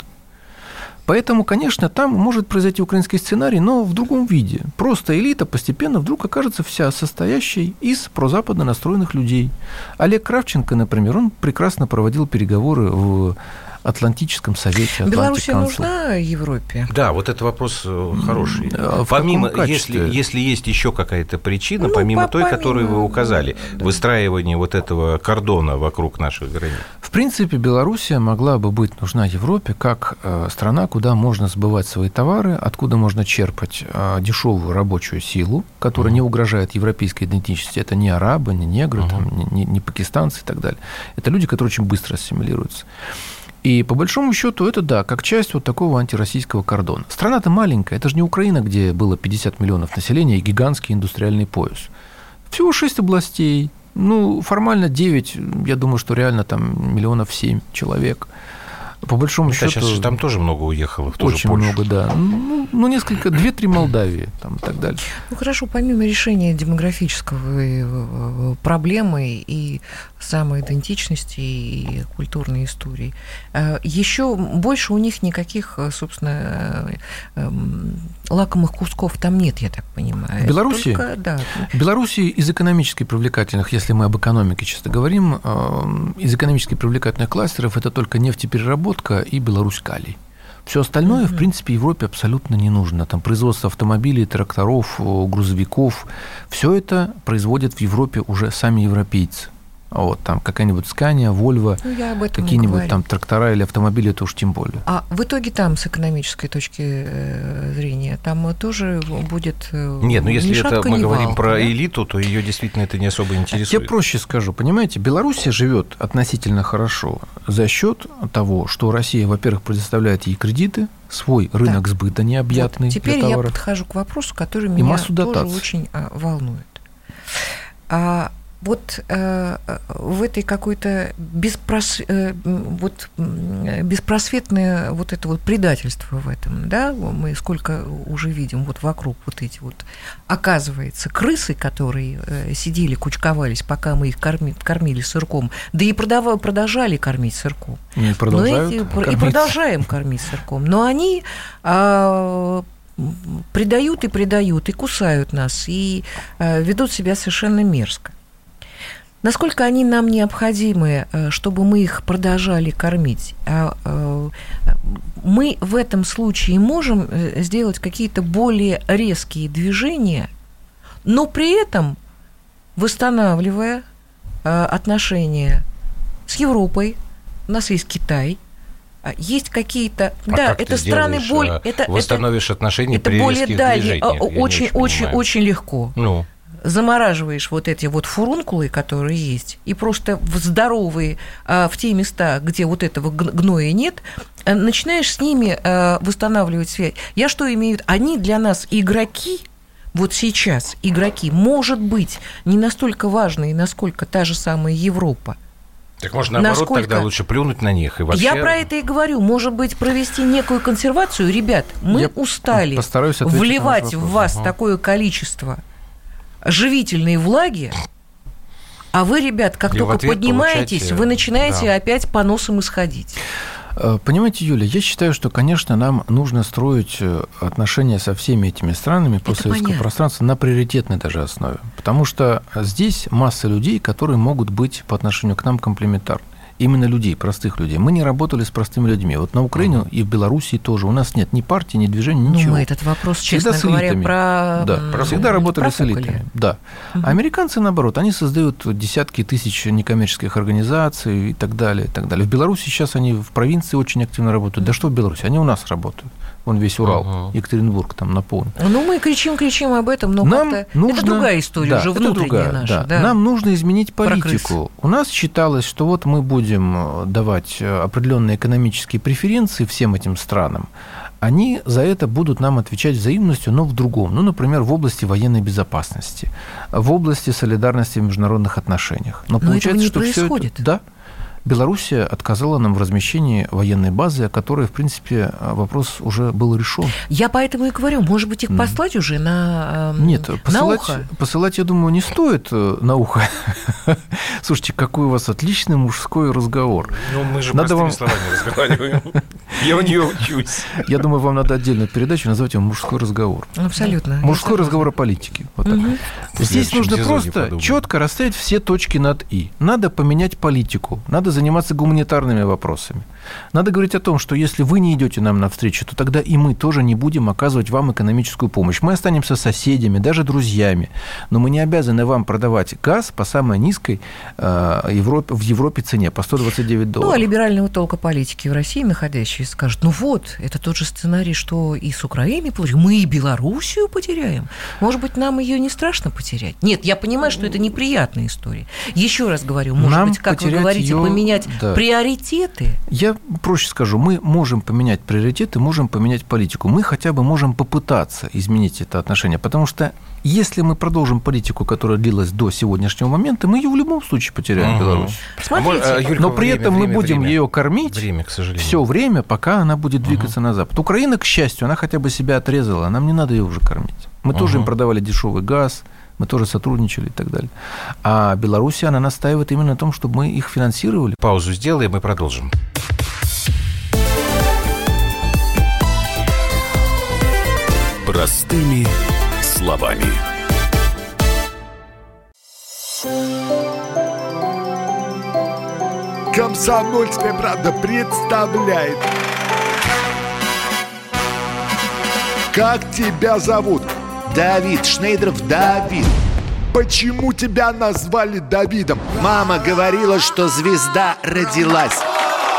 C: Поэтому, конечно, там может произойти украинский сценарий, но в другом виде. Просто элита постепенно вдруг окажется вся состоящей из прозападно настроенных людей. Олег Кравченко, например, он прекрасно проводил переговоры в Атлантическом совете. Council.
B: нужна Европе?
A: Да, вот это вопрос э, хороший.
C: А в
A: Помимо,
C: каком
A: если, если есть еще какая-то причина,
B: Ну,
A: помимо
B: по-
A: той, которую вы
B: помимо,
A: указали,
B: да.
A: выстраивание вот этого кордона вокруг наших границ.
C: В принципе, Белоруссия могла бы быть нужна Европе как э, страна, куда можно сбывать свои товары, откуда можно черпать э, дешевую рабочую силу, которая не угрожает европейской идентичности. Это не арабы, не негры, там, не, не- не пакистанцы и так далее. Это люди, которые очень быстро ассимилируются. И по большому счету это да, как часть вот такого антироссийского кордона. Страна-то маленькая, это же не Украина, где было 50 миллионов населения и гигантский индустриальный пояс. Всего 6 областей, ну, формально 9, я думаю, что реально там миллионов 7 человек. По большому
A: Ну,
C: счету...
A: сейчас же там тоже много уехало, в ту же
C: Очень
A: Польшу.
C: много, да. Ну, ну, несколько, две-три Молдавии там, и так далее.
B: Ну хорошо, помимо решения демографического э, проблемы и самоидентичности и культурной истории, э, еще больше у них никаких, э, собственно, э, эм, лакомых кусков там нет, я так понимаю.
C: В Беларуси?
B: Только, да.
C: В Беларуси из экономически привлекательных, если мы об экономике чисто говорим, э, из экономически привлекательных кластеров это только нефтепереработка и Беларусь-Калий. Все остальное, в принципе, Европе абсолютно не нужно. Там производство автомобилей, тракторов, э, грузовиков, все это производят в Европе уже сами европейцы. Вот, там какая-нибудь Скания, Вольво,
B: Ну, я
C: какие-нибудь там трактора или автомобили, это уж тем более.
B: А в итоге там, с экономической точки э, зрения, там тоже будет э,
A: Нет, ну если
B: ни
A: это
B: шатка,
A: мы говорим
B: валка,
A: про
B: да?
A: элиту, то ее действительно это не особо
C: Я
A: интересует.
C: проще скажу, понимаете, Белоруссия живет относительно хорошо за счет того, что Россия, во-первых, предоставляет ей кредиты, свой рынок сбыта необъятный
B: Вот теперь
C: для
B: я
C: товаров.
B: подхожу к вопросу, который
C: И
B: меня
C: массу
B: тоже
C: дотаций.
B: очень а, волнует. А, вот э, э, в этой какой-то беспрос, э, вот, э, беспросветное вот это вот предательство в этом, да, мы сколько уже видим вот вокруг вот эти вот, оказывается, крысы, которые э, сидели, кучковались, пока мы их корми- кормили сырком, да и продава- продолжали кормить сырком.
C: И
B: Но
C: продолжают
B: эти- и
C: кормиться.
B: продолжаем кормить сырком. Но они м, предают и предают, и кусают нас, и а, ведут себя совершенно мерзко. Насколько они нам необходимы, э, чтобы мы их продолжали кормить? А, э, Мы в этом случае можем э, сделать какие-то более резкие движения, но при этом восстанавливая отношения с Европой, у нас есть Китай, а есть какие-то,
A: А
B: да, это страны
A: а,
B: это, это,
A: восстановишь отношения
B: это
A: при
B: более дальние, очень, очень,
A: понимаю.
B: очень легко.
A: Ну,
B: Замораживаешь вот эти вот фурункулы, которые есть, и просто в здоровые, а, в те места, где вот этого гноя нет, а, начинаешь с ними а, восстанавливать связь. Я что имею в виду? Они для нас игроки, вот сейчас игроки, может быть, не настолько важные, насколько та же самая Европа.
A: так можно наоборот
B: Насколько-
A: тогда лучше плюнуть на них и вообще...
B: Я про это и говорю. Может быть, провести некую консервацию. Ребят, мы
C: Я
B: устали вливать в вас
A: Ага.
B: такое количество живительной влаги, а вы, ребят, как
A: И
B: только поднимаетесь,
A: получаете-
B: вы начинаете
A: да.
B: опять по носам исходить.
C: Э, Понимаете, Юля, я считаю, что, конечно, нам нужно строить э, отношения со всеми этими странами постсоветского пространства на приоритетной даже основе. Потому что здесь масса людей, которые могут быть по отношению к нам комплементарны. Именно людей, простых людей. Мы не работали с простыми людьми. Вот на Украине и в Белоруссии тоже у нас нет ни партии, ни движения,
B: Ну,
C: ничего.
B: мы этот вопрос,
C: Всегда
B: честно
C: с
B: говоря,
C: элитами.
B: про...
C: Да,
B: м,
C: всегда работали с
B: профукали.
C: элитами. Да. А американцы, наоборот, они создают десятки тысяч некоммерческих организаций и так далее, и так далее. В Беларуси сейчас они в провинции очень активно работают. Да что в Беларуси? Они у нас работают. Вон весь Урал,
A: Ага.
C: Екатеринбург там наполнен.
B: Ну, мы кричим, кричим об этом, но
C: Нам
B: как-то...
C: нужно...
B: Это другая история,
C: Да,
B: уже внутренняя
C: другая,
B: наша.
C: да.
B: да.
C: Нам нужно изменить политику. У нас считалось, что вот мы будем э, давать э, определенные экономические преференции всем этим странам. Они за это будут нам отвечать взаимностью, но в другом. Ну, например, в области военной безопасности, в области солидарности в международных отношениях. Но,
B: Но этого не
C: что
B: происходит.
C: Это, да, Белоруссия отказала нам в размещении военной базы, о которой, в принципе, вопрос уже был решен.
B: Я поэтому и говорю, может быть, их послать уже на, эм,
C: Нет,
B: на
C: посылать,
B: ухо?
C: посылать, я думаю, не стоит э, на ухо. <laughs> Слушайте, какой у вас отличный мужской разговор.
A: Ну, мы же
C: Надо
A: простыми
C: вам-
A: словами разговариваем. <laughs> Я у нее учусь.
C: Я думаю, вам надо отдельную передачу назвать его «Мужской разговор».
B: Абсолютно.
C: Мужской разговор о политике. Вот так.
B: Мгм.
C: Здесь нужно просто четко расставить все точки над «и». Надо поменять политику, надо заниматься гуманитарными вопросами. Надо говорить о том, что если вы не идете нам навстречу, то тогда и мы тоже не будем оказывать вам экономическую помощь. Мы останемся соседями, даже друзьями, но мы не обязаны вам продавать газ по самой низкой э, Европе, в Европе цене, по 129
B: Ну,
C: долларов.
B: а либерального толка политики в России находящиеся скажут, ну вот, это тот же сценарий, что и с Украиной получим, мы и Белоруссию потеряем. Может быть, нам ее не страшно потерять? Нет, я понимаю, что это неприятная история. Еще раз говорю, может
C: Нам
B: быть, как вы говорите,
C: её-
B: поменять
C: да.
B: приоритеты?
C: Я я проще скажу, мы можем поменять приоритеты, можем поменять политику. Мы хотя бы можем попытаться изменить это отношение, потому что если мы продолжим политику, которая длилась до сегодняшнего момента, мы ее в любом случае потеряем,
A: Мгм.
C: Беларусь.
B: Смотрите,
A: А, Юлька,
C: Но при
A: время,
C: этом мы
A: время,
C: будем
A: время.
C: ее кормить
A: Время, к сожалению.
C: все время, пока она будет двигаться на запад. Украина, к счастью, она хотя бы себя отрезала, нам не надо ее уже кормить. Мы тоже им продавали дешевый газ, мы тоже сотрудничали и так далее. А Белоруссия, она настаивает именно на том, чтобы мы их финансировали.
A: Паузу сделаем и продолжим.
F: Простыми словами.
G: Комсомольская правда представляет. Как тебя зовут?
H: Давид Шнейдеров Давид.
G: Почему тебя назвали Давидом?
H: Мама говорила, что звезда родилась.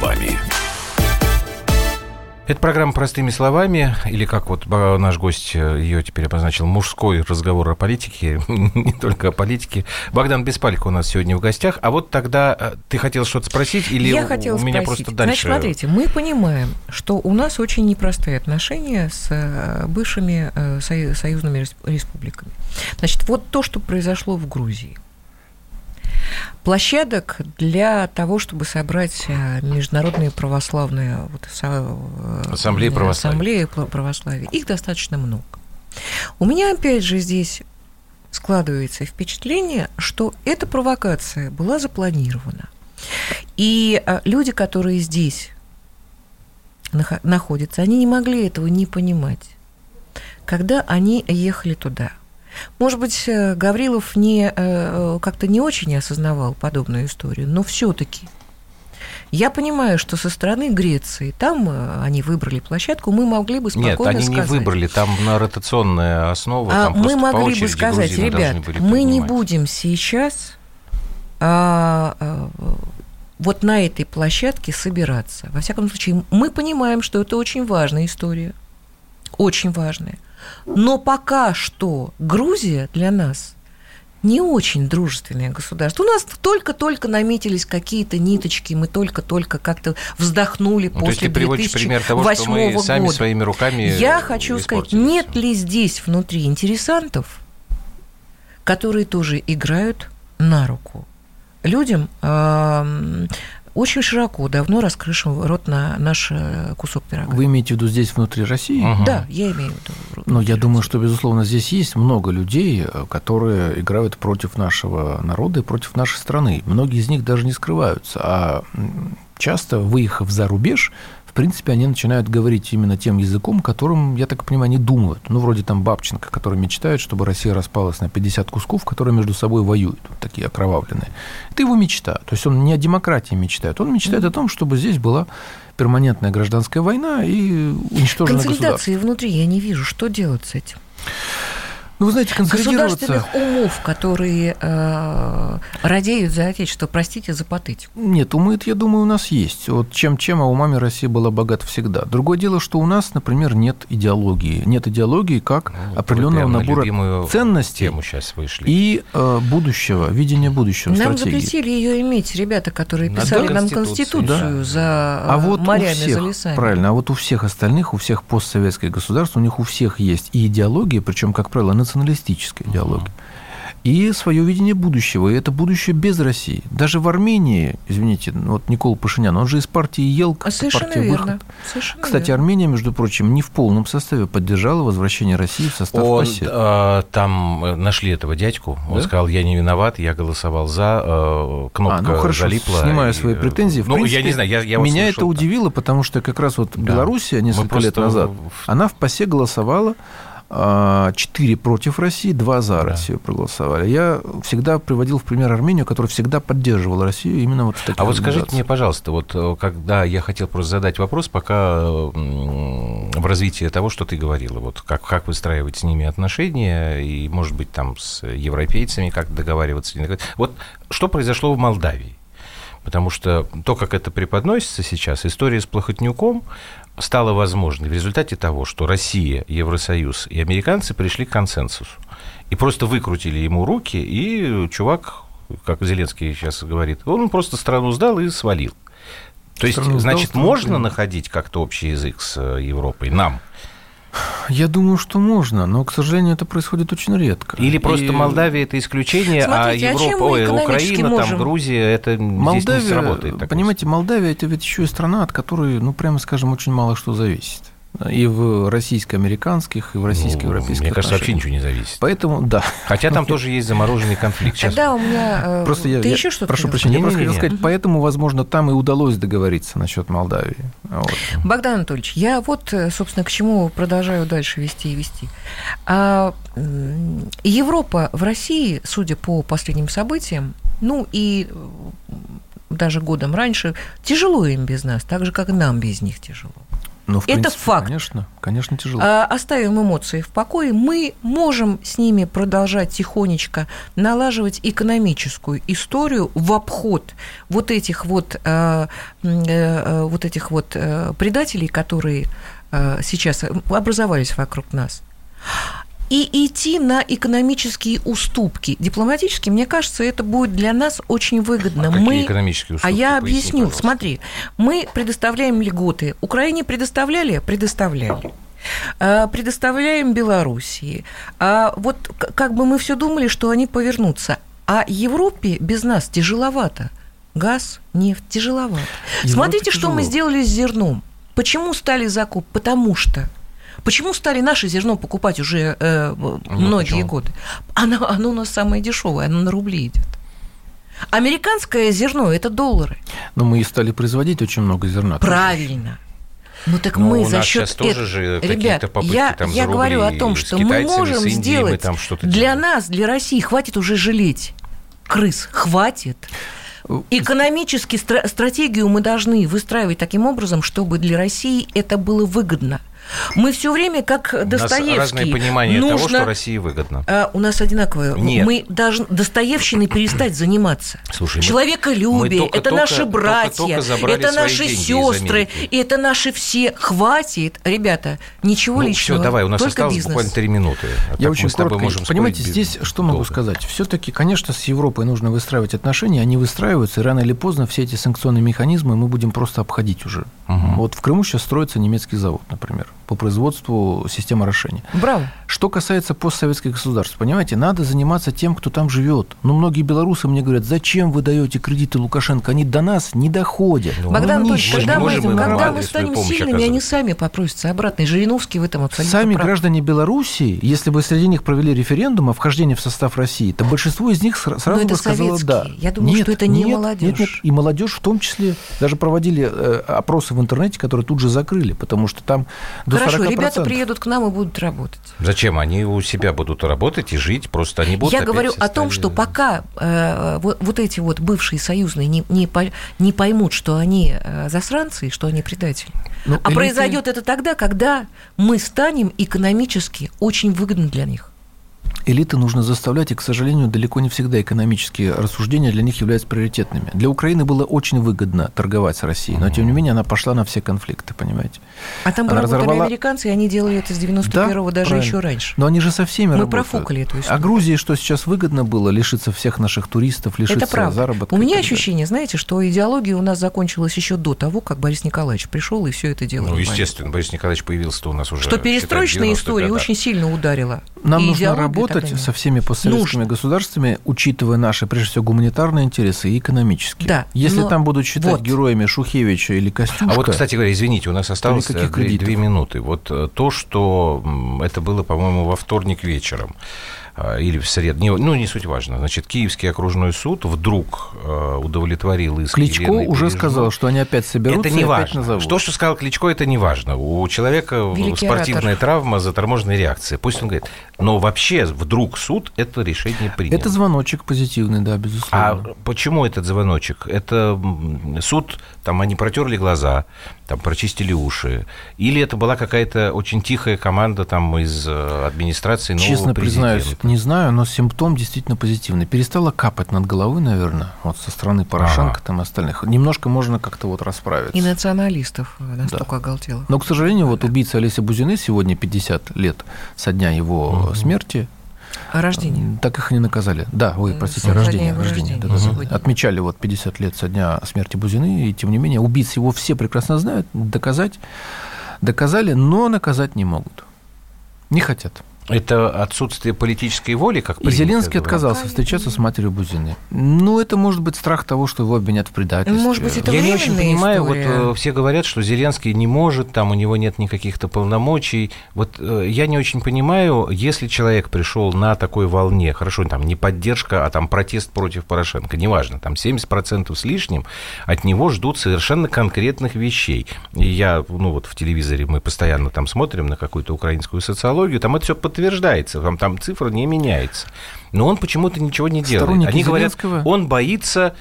F: Словами.
A: Это программа «Простыми словами», или как вот ба- наш гость э, ее теперь обозначил, мужской разговор о политике, <laughs> не только о политике. Богдан Беспалько у нас сегодня в гостях. А вот тогда э, ты хотел что-то спросить, или
B: Я
A: у-
B: хотела
A: у меня
B: спросить.
A: просто дальше...
B: Значит, смотрите, мы понимаем, что у нас очень непростые отношения с э, бывшими э, сою- союзными рес- республиками. Значит, вот то, что произошло в Грузии. Площадок для того, чтобы собрать э, международные православные вот, со- э,
A: Ассамблеи православия.
B: ассамблеи православия, их достаточно много. У меня, опять же, здесь складывается впечатление, что эта провокация была запланирована. И люди, которые здесь нахо- находятся, они не могли этого не понимать, когда они ехали туда. Может быть, э, Гаврилов не, э, как-то не очень осознавал подобную историю, но все-таки я понимаю, что со стороны Греции, там э, они выбрали площадку, мы могли бы
A: Нет,
B: спокойно
A: они не
B: сказать.
A: выбрали, там на ротационная основа,
B: А
A: там
B: мы могли бы сказать, ребят, мы не
A: принимать».
B: будем сейчас а, а, вот на этой площадке собираться. Во всяком случае, мы понимаем, что это очень важная история, очень важная. Но пока что Грузия для нас не очень дружественное государство. У нас только-только наметились какие-то ниточки, мы только-только как-то вздохнули
A: Ну, то
B: после
A: ты приводишь пример того, что мы
B: 2008
A: сами
B: года.
A: своими руками
B: Я хочу сказать, нет ли здесь внутри интересантов, которые тоже играют на руку людям, очень широко, давно раскрывшим рот на наш э, кусок пирога.
C: Вы имеете в виду здесь внутри России?
A: Мгм.
B: Да, я имею в виду.
C: Ну, я думаю, что, безусловно, здесь есть много людей, э, которые играют против нашего народа и против нашей страны. Многие из них даже не скрываются. А часто, выехав за рубеж, в принципе, они начинают говорить именно тем языком, которым, я так понимаю, они думают. Ну, вроде там Бабченко, который мечтает, чтобы Россия распалась на 50 кусков, которые между собой воюют, вот такие окровавленные. Это его мечта. То есть он не о демократии мечтает, он мечтает о том, чтобы здесь была перманентная гражданская война и уничтожено государство.
B: Консолидации внутри я не вижу. Что делать с этим?
C: Ну, вы знаете, консолидироваться...
B: Государственных умов, которые э, радеют за Отечество, простите за патетику.
C: Нет, умы, это, я думаю, у нас есть. Вот чем-чем, а умами Россия была богата всегда. Другое дело, что у нас, например, нет идеологии. Нет идеологии как
A: Ну,
C: определенного
A: на
C: набора
A: любимую
C: ценностей
A: тему сейчас вышли.
C: и э, будущего, видения будущего,
B: Нам
C: стратегии.
B: запретили ее иметь ребята, которые
A: Надо
B: писали нам
A: Конституцию,
B: Конституцию
A: да.
B: за
C: А вот
B: морями,
C: у всех,
B: за лесами.
C: правильно, а вот у всех остальных, у всех постсоветских государств, у них у всех есть и идеология, причем, как правило, националистическая идеология. и свое видение будущего. И это будущее без России. Даже в Армении, извините, ну, вот Никола Пашинян, он же из партии Елк,
B: А Совершенно
C: партия
B: верно.
C: Выход.
B: Совершенно
C: Кстати,
B: верно.
C: Армения, между прочим, не в полном составе поддержала возвращение России в состав
A: Он,
C: ПАСЕ.
A: э, там э, нашли этого дядьку. Он
C: Да?
A: сказал, я не виноват, я голосовал за. э, кнопка
C: А, ну хорошо,
A: залипла.
C: снимаю
A: и,
C: свои
A: э,
C: претензии. В
A: ну, я
C: принципе,
A: не знаю, я, я
C: меня
A: слышал,
C: это удивило, потому что как раз вот
A: Да.
C: Белоруссия
A: Мы
C: несколько лет
A: просто
C: назад,
A: в-
C: она в ПАСЕ голосовала, а, четыре против России, два за
A: Да.
C: Россию проголосовали. Я всегда приводил в пример Армению, которая всегда поддерживала Россию именно вот в таких
A: А вот скажите мне, пожалуйста, вот э, когда я хотел просто задать вопрос, пока в развитии того, что ты говорила, вот как, как выстраивать с ними отношения, и, может быть, там с европейцами как договариваться. не договариваться. Вот что произошло в Молдавии? Потому что то, как это преподносится сейчас, история с Плохотнюком стала возможной в результате того, что Россия, Евросоюз и американцы пришли к консенсусу. И просто выкрутили ему руки, и чувак, как Зеленский сейчас говорит, он просто страну сдал и свалил. То есть,
C: Страну сдал,
A: значит,
C: страну
A: можно находить как-то общий язык с э, Европой, нам?
C: Я думаю, что можно, но, к сожалению, это происходит очень редко.
A: Или просто
C: И
A: Молдавия это исключение,
B: Смотрите, а
A: а
B: чем
A: Европа,
B: мы
A: ой, Украина, там,
B: можем?
A: Грузия, это здесь не
C: Молдавия,
A: сработает.
C: понимаете, Молдавия это ведь еще и страна, от которой, ну, прямо скажем, очень мало что зависит. И в российско-американских, и в
A: Ну,
C: российско-европейских
A: Мне кажется, вообще ничего не зависит.
C: Поэтому, да.
A: Хотя там тоже есть замороженный конфликт. Сейчас
B: Тогда у меня... э,
C: Просто я,
B: Ты
C: я-
B: еще что-то
C: прошу прощения, я просто хотел сказать, поэтому, возможно, там и удалось договориться насчет Молдавии. Вот.
B: Богдан Анатольевич, я вот, э, собственно, к чему продолжаю дальше вести и вести. А, Европа в России, судя по последним событиям, ну и даже годом раньше, тяжело им без нас, так же, как и нам без них тяжело.
C: Ну, в
B: Это
C: принципе,
B: факт.
C: Конечно, конечно, тяжело.
B: А, Оставим эмоции в покое, мы можем с ними продолжать тихонечко налаживать экономическую историю в обход вот этих вот, э, э, э, вот, этих вот предателей, которые сейчас образовались вокруг нас. И идти на экономические уступки. Дипломатически, мне кажется, это будет для нас очень выгодно.
A: А какие
B: мы...
A: экономические
B: А
A: уступки?
B: я
A: Поясни,
B: объясню.
A: пожалуйста.
B: Смотри, мы предоставляем льготы. Украине предоставляли? Предоставляли. А, Предоставляем Белоруссии. А вот как бы мы все думали, что они повернутся. А Европе без нас тяжеловато. Газ, нефть тяжеловато.
C: Европе
B: Смотрите, что мы
C: тяжело.
B: сделали с зерном. Почему стали закуп? Потому что Почему стали наше зерно покупать уже э, многие
A: почему?
B: годы? Оно, оно у нас самое дешевое, оно на рубли идет. Американское зерно это доллары.
C: Но мы и стали производить очень много зерна.
B: Правильно. Ну так
A: Ну,
B: мы
A: у
B: за
A: нас
B: счет
A: сейчас тоже
B: этого-
A: же
B: Ребят,
A: попытки
B: я,
A: там
B: я говорю о том, что мы можем
A: Индией мы
B: сделать
A: там что-то
B: для
A: делаем.
B: нас, для России, хватит уже жалеть крыс, хватит. Экономически стра- стратегию мы должны выстраивать таким образом, чтобы для России это было выгодно. Мы все время, как
A: У нас
B: Достоевский,
A: разное понимание того,
B: нужно-
A: что России выгодно.
B: А, у нас одинаковое.
A: Нет.
B: Мы должны Достоевщиной перестать заниматься.
A: Слушай,
B: Человеколюбие,
A: мы только-
B: это
A: только-
B: наши
A: только-
B: братья,
A: только забрали
B: это наши сестры, и это наши все. Хватит, ребята, ничего
A: Ну,
B: личного.
A: все, давай, у нас
B: только
A: осталось
B: бизнес.
A: буквально три минуты. А так
C: Я
A: мы
C: очень
A: с тобой
C: коротко.
A: можем
C: Понимаете, здесь
A: без-
C: что могу
A: долго.
C: сказать? Все-таки, конечно, с Европой нужно выстраивать отношения, они выстраиваются, и рано или поздно все эти санкционные механизмы мы будем просто обходить уже.
A: Мгм.
C: Вот в Крыму сейчас строится немецкий завод, например, по производству систем орошения.
B: Браво.
C: Что касается постсоветских государств, понимаете, надо заниматься тем, кто там живет. Но многие белорусы мне говорят, зачем вы даете кредиты Лукашенко? Они до нас не доходят.
A: Ну,
B: Bогдан
C: Ну,
B: Анатольевич, когда, мы,
A: им
B: когда мы станем сильными, они сами попросятся обратно. И Жириновский в этом абсолютно
C: Сами
B: прав.
C: граждане Белоруссии, если бы среди них провели референдум о вхождении в состав России, то большинство из них сра- сразу
B: это
C: бы сказало
B: советские.
C: да.
B: Я думаю,
C: Нет,
B: что это не
C: нет,
B: молодежь.
C: Нет, нет, и молодежь в том числе. Даже проводили э, опросы в интернете, которые тут же закрыли, потому что там до
B: Хорошо,
C: 40%.
B: ребята приедут к нам и будут работать.
A: Зачем? Они у себя будут работать и жить, просто они будут
B: Я говорю о том, что пока э, вот, вот эти вот бывшие союзные не, не, по- не поймут, что они э, засранцы и что они предатели.
C: Ну,
B: а
C: элиты-
B: произойдет это тогда, когда мы станем экономически очень выгодны для них.
C: Элиты нужно заставлять, и, к сожалению, далеко не всегда экономические рассуждения для них являются приоритетными. Для Украины было очень выгодно торговать с Россией, но, тем не менее, она пошла на все конфликты, понимаете?
B: А там
C: Она
B: работали
C: разорвала-
B: американцы, и они делали это с 91-го даже
C: правильно.
B: еще раньше.
C: Но они же со всеми
B: Мы
C: работают.
B: профукали эту
C: А
B: историю.
C: Грузии что сейчас выгодно было? Лишиться всех наших туристов, лишиться
B: Это правда.
C: заработка.
B: У меня ощущение, знаете, что идеология у нас закончилась еще до того, как Борис Николаевич пришел и все это дело.
A: Ну, естественно, Борис Николаевич появился-то у нас уже...
B: Что перестроечная история
A: 90-х
B: очень сильно ударила.
C: Нам
B: И
C: нужно
B: идеологию
C: работать со всеми постсоветскими
B: Нужно.
C: государствами, учитывая наши, прежде всего, гуманитарные интересы и экономические.
B: Да,
C: Если
B: но
C: там будут считать
B: вот.
C: героями Шухевича или Костюшка...
A: А вот, кстати говоря, извините, у нас осталось две, минуты. Вот э, то, что это было, по-моему, во вторник вечером или в среду, не- ну, не суть важно. Значит, Киевский окружной суд вдруг э, удовлетворил иск
C: Кличко
A: Елены
C: уже
A: Бережной.
C: сказал, что они опять соберутся
A: Это не
C: и опять
A: важно.
C: назовут.
A: Что, что сказал Кличко, это не важно. У человека
B: Великий
A: спортивная
B: оратор.
A: травма, заторможенная реакция. Пусть он говорит. Но вообще вдруг суд это решение принял.
C: Это звоночек позитивный, да,
A: А
C: безусловно.
A: почему этот звоночек? Это суд, там они протерли глаза, там прочистили уши, или это была какая-то очень тихая команда там из э, администрации нового
C: Честно признаюсь,
A: президента?
C: не знаю, но симптом действительно позитивный. Перестала капать над головы, наверное, вот со стороны Порошенко
A: Ага.
C: там и остальных. Немножко можно как-то вот расправиться.
B: И националистов э, настолько оголтелых.
C: Но, к сожалению, вот убийца Олеся Бузины сегодня 50 лет со дня его смерти.
B: Рождение?
C: Так их и не наказали. Да, ой,
B: М,
C: простите, рождение. рождение,
B: рождения
C: да-да-да.
B: сегодня.
C: Отмечали вот 50 лет со дня смерти Бузины, и тем не менее убийц его все прекрасно знают, доказать доказали, но наказать не могут. Не хотят.
A: Это отсутствие политической воли, как
C: И
A: принято
C: Зеленский
A: говорить?
C: отказался встречаться с матерью Бузины. Ну, это может быть страх того, что его обвинят в предательстве.
B: Может быть, это
A: Я не очень понимаю, вот
B: история.
A: э, все говорят, что Зеленский не может, там у него нет никаких-то полномочий. Вот э, я не очень понимаю, если человек пришел на такой волне, хорошо, там не поддержка, а там протест против Порошенко, неважно, там 70% с лишним, от него ждут совершенно конкретных вещей. И я, ну вот в телевизоре мы постоянно там смотрим на какую-то украинскую социологию, там это все подтверждается, там, там цифра не меняется. Но он почему-то ничего не делает.
C: Сторонники
A: Они говорят,
C: Зеленского-
A: он боится...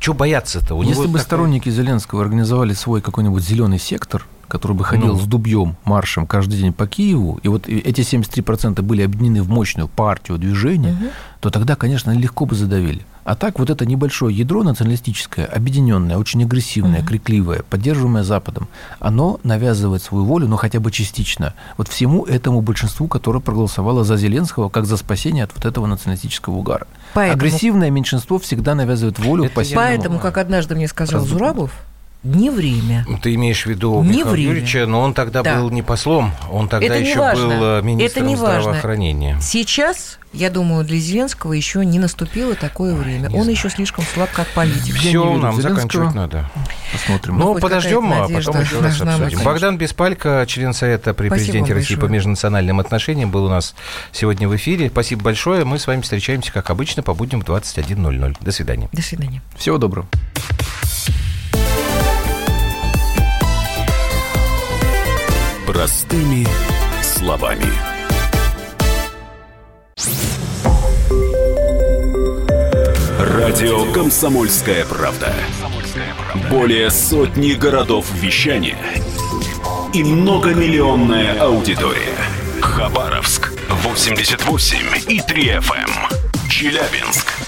A: Что бояться-то? У
C: Если бы
A: такая-
C: сторонники Зеленского организовали свой какой-нибудь зеленый сектор, который бы ходил
A: Ну.
C: с дубьем маршем каждый день по Киеву, и вот эти 73% были объединены в мощную партию движения, то тогда, конечно, легко бы задавили. А так вот это небольшое ядро националистическое, объединенное, очень агрессивное, крикливое, поддерживаемое Западом, оно навязывает свою волю, но хотя бы частично, вот всему этому большинству, которое проголосовало за Зеленского, как за спасение от вот этого националистического угара.
B: Поэтому-
C: Агрессивное меньшинство всегда навязывает волю
A: Это
C: по
A: я
B: Поэтому, как однажды мне сказал
C: Раздумать.
B: Зурабов, не время.
A: Ты имеешь в виду
B: Не
A: Михаила
B: время.
A: Юрьевича, но он тогда
B: Да.
A: был не послом, он тогда
B: Это
A: еще
B: важно.
A: был э, министром
B: Это не важно.
A: здравоохранения.
B: Сейчас, я думаю, для Зеленского еще не наступило такое время.
A: не
B: Он
A: знаю.
B: еще слишком слаб как политик.
A: Все, нам
C: Зеленского.
A: заканчивать надо.
C: Посмотрим.
A: Ну,
B: хоть
A: подождем, а потом еще раз обсудим.
B: быть.
A: Богдан Беспалько, член Совета при
B: Спасибо
A: президенте России по межнациональным отношениям, был у нас сегодня в эфире. Спасибо большое. Мы с вами встречаемся, как обычно, по будням в 21.00. До свидания.
B: До свидания.
C: Всего доброго.
F: Простыми словами. Радио «Комсомольская правда». Более сотни городов вещания и многомиллионная аудитория. Хабаровск 88 и 3 FM. Челябинск